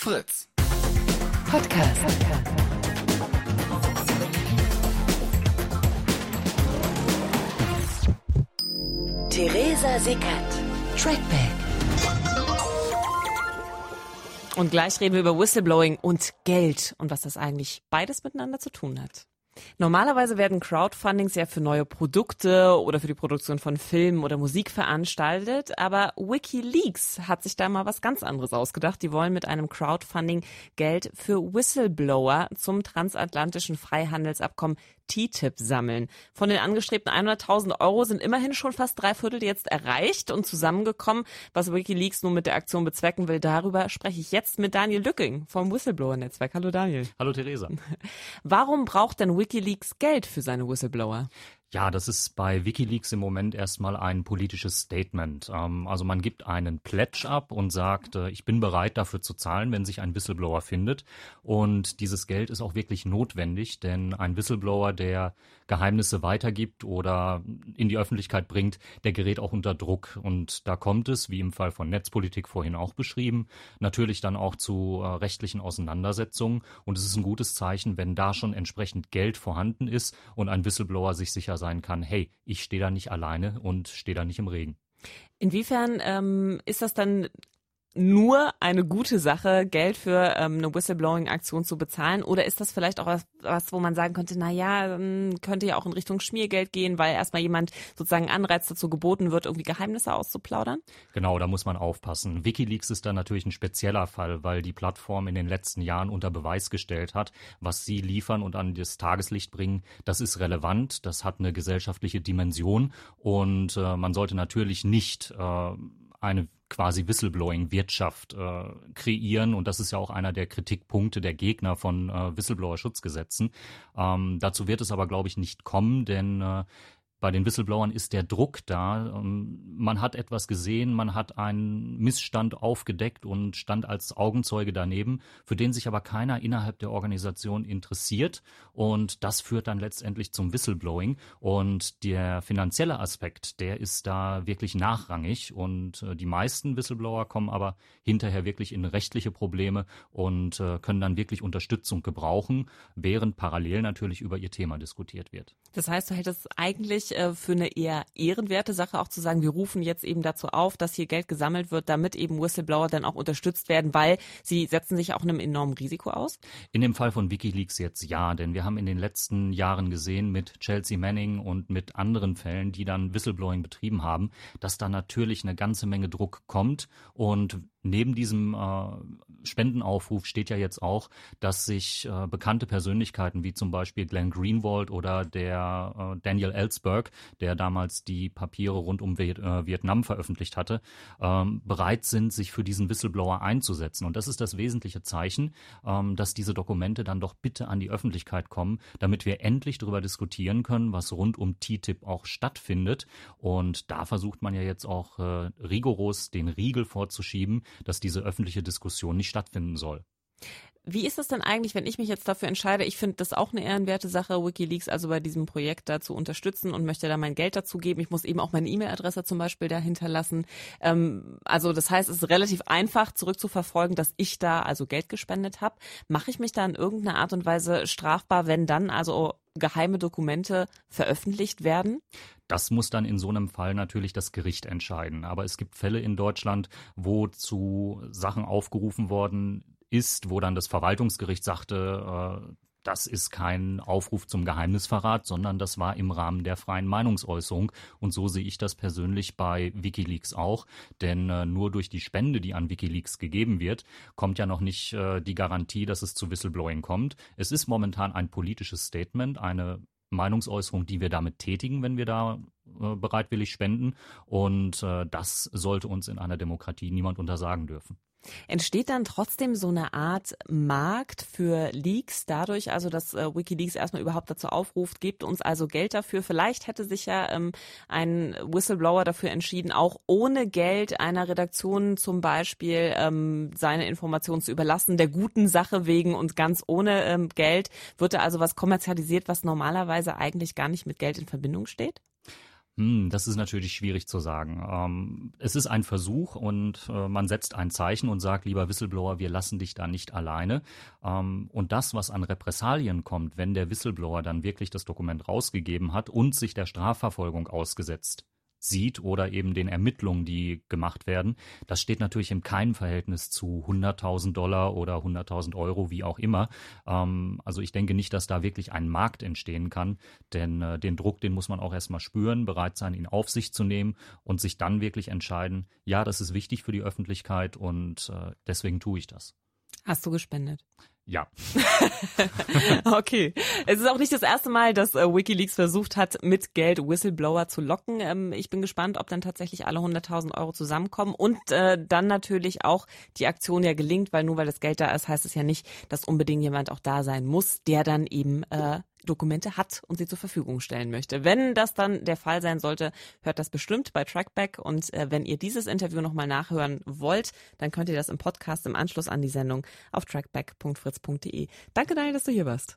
Fritz. Podcast. Theresa Sickert. Trackback. Und gleich reden wir über Whistleblowing und Geld und was das eigentlich beides miteinander zu tun hat. Normalerweise werden Crowdfundings ja für neue Produkte oder für die Produktion von Filmen oder Musik veranstaltet, aber WikiLeaks hat sich da mal was ganz anderes ausgedacht. Die wollen mit einem Crowdfunding Geld für Whistleblower zum transatlantischen Freihandelsabkommen TTIP sammeln. Von den angestrebten 100.000 Euro sind immerhin schon fast drei Viertel jetzt erreicht und zusammengekommen. Was WikiLeaks nun mit der Aktion bezwecken will, darüber spreche ich jetzt mit Daniel Lücking vom Whistleblower-Netzwerk. Hallo Daniel. Hallo Theresa. Warum braucht denn WikiLeaks Geld für seine Whistleblower? Ja, das ist bei Wikileaks im Moment erstmal ein politisches Statement. Ähm, also man gibt einen Pledge ab und sagt, äh, ich bin bereit dafür zu zahlen, wenn sich ein Whistleblower findet. Und dieses Geld ist auch wirklich notwendig, denn ein Whistleblower, der Geheimnisse weitergibt oder in die Öffentlichkeit bringt, der gerät auch unter Druck. Und da kommt es, wie im Fall von Netzpolitik vorhin auch beschrieben, natürlich dann auch zu äh, rechtlichen Auseinandersetzungen. Und es ist ein gutes Zeichen, wenn da schon entsprechend Geld vorhanden ist und ein Whistleblower sich sicher sein kann, hey, ich stehe da nicht alleine und stehe da nicht im Regen. Inwiefern ähm, ist das dann nur eine gute Sache, Geld für ähm, eine Whistleblowing-Aktion zu bezahlen? Oder ist das vielleicht auch was, was wo man sagen könnte, na ja, ähm, könnte ja auch in Richtung Schmiergeld gehen, weil erstmal jemand sozusagen Anreiz dazu geboten wird, irgendwie Geheimnisse auszuplaudern? Genau, da muss man aufpassen. Wikileaks ist da natürlich ein spezieller Fall, weil die Plattform in den letzten Jahren unter Beweis gestellt hat, was sie liefern und an das Tageslicht bringen, das ist relevant, das hat eine gesellschaftliche Dimension und äh, man sollte natürlich nicht äh, eine quasi Whistleblowing-Wirtschaft äh, kreieren. Und das ist ja auch einer der Kritikpunkte der Gegner von äh, Whistleblower-Schutzgesetzen. Ähm, dazu wird es aber, glaube ich, nicht kommen, denn äh, bei den Whistleblowern ist der Druck da. Ähm, man hat etwas gesehen, man hat einen Missstand aufgedeckt und stand als Augenzeuge daneben, für den sich aber keiner innerhalb der Organisation interessiert. Und das führt dann letztendlich zum Whistleblowing. Und der finanzielle Aspekt, der ist da wirklich nachrangig. Und äh, die meisten Whistleblower kommen aber hinterher wirklich in rechtliche Probleme und äh, können dann wirklich Unterstützung gebrauchen, während parallel natürlich über ihr Thema diskutiert wird. Das heißt, du hättest eigentlich äh, für eine eher ehrenwerte Sache auch zu sagen, wir rufen jetzt eben dazu auf, dass hier Geld gesammelt wird, damit eben Whistleblower dann auch unterstützt werden, weil sie setzen sich auch einem enormen Risiko aus? In dem Fall von Wikileaks jetzt ja, denn wir haben in den letzten Jahren gesehen mit Chelsea Manning und mit anderen Fällen, die dann Whistleblowing betrieben haben, dass da natürlich eine ganze Menge Druck kommt und neben diesem äh, Spendenaufruf steht ja jetzt auch, dass sich äh, bekannte Persönlichkeiten wie zum Beispiel Glenn Greenwald oder der äh, Daniel Ellsberg, der damals die Papiere rund um äh, Vietnam veröffentlicht hatte, ähm, bereit sind, sich für diesen Whistleblower einzusetzen. Und das ist das wesentliche Zeichen, ähm, dass diese Dokumente dann doch bitte an die Öffentlichkeit kommen, damit wir endlich darüber diskutieren können, was rund um TTIP auch stattfindet. Und da versucht man ja jetzt auch äh, rigoros den Riegel vorzuschieben, dass diese öffentliche Diskussion nicht stattfinden soll. Wie ist es denn eigentlich, wenn ich mich jetzt dafür entscheide, ich finde das auch eine ehrenwerte Sache, Wikileaks also bei diesem Projekt da zu unterstützen und möchte da mein Geld dazu geben. Ich muss eben auch meine E-Mail-Adresse zum Beispiel da hinterlassen. Ähm, also das heißt, es ist relativ einfach zurückzuverfolgen, dass ich da also Geld gespendet habe. Mache ich mich da in irgendeiner Art und Weise strafbar, wenn dann also geheime Dokumente veröffentlicht werden? Das muss dann in so einem Fall natürlich das Gericht entscheiden. Aber es gibt Fälle in Deutschland, wo zu Sachen aufgerufen worden ist, wo dann das Verwaltungsgericht sagte, äh, das ist kein Aufruf zum Geheimnisverrat, sondern das war im Rahmen der freien Meinungsäußerung. Und so sehe ich das persönlich bei Wikileaks auch. Denn äh, nur durch die Spende, die an Wikileaks gegeben wird, kommt ja noch nicht äh, die Garantie, dass es zu Whistleblowing kommt. Es ist momentan ein politisches Statement, eine Meinungsäußerung, die wir damit tätigen, wenn wir da bereitwillig spenden. Und das sollte uns in einer Demokratie niemand untersagen dürfen. Entsteht dann trotzdem so eine Art Markt für Leaks dadurch, also dass äh, WikiLeaks erstmal überhaupt dazu aufruft, gebt uns also Geld dafür. Vielleicht hätte sich ja ähm, ein Whistleblower dafür entschieden, auch ohne Geld einer Redaktion zum Beispiel ähm, seine Informationen zu überlassen, der guten Sache wegen und ganz ohne ähm, Geld. Wird da also was kommerzialisiert, was normalerweise eigentlich gar nicht mit Geld in Verbindung steht? Hm, das ist natürlich schwierig zu sagen. Ähm, es ist ein Versuch und äh, man setzt ein Zeichen und sagt, lieber Whistleblower, wir lassen dich da nicht alleine. Ähm, und das, was an Repressalien kommt, wenn der Whistleblower dann wirklich das Dokument rausgegeben hat und sich der Strafverfolgung ausgesetzt sieht oder eben den Ermittlungen, die gemacht werden, das steht natürlich in keinem Verhältnis zu 100.000 Dollar oder 100.000 Euro, wie auch immer. Ähm, also ich denke nicht, dass da wirklich ein Markt entstehen kann, denn äh, den Druck, den muss man auch erstmal spüren, bereit sein, ihn auf sich zu nehmen und sich dann wirklich entscheiden, ja, das ist wichtig für die Öffentlichkeit und äh, deswegen tue ich das. Hast du gespendet? Ja. okay. Es ist auch nicht das erste Mal, dass äh, WikiLeaks versucht hat, mit Geld Whistleblower zu locken. Ähm, ich bin gespannt, ob dann tatsächlich alle 100.000 Euro zusammenkommen und äh, dann natürlich auch die Aktion ja gelingt, weil nur weil das Geld da ist, heißt es ja nicht, dass unbedingt jemand auch da sein muss, der dann eben äh, Dokumente hat und sie zur Verfügung stellen möchte. Wenn das dann der Fall sein sollte, hört das bestimmt bei Trackback. Und äh, wenn ihr dieses Interview nochmal nachhören wollt, dann könnt ihr das im Podcast im Anschluss an die Sendung auf trackback.fritz.de. Danke, Daniel, dass du hier warst.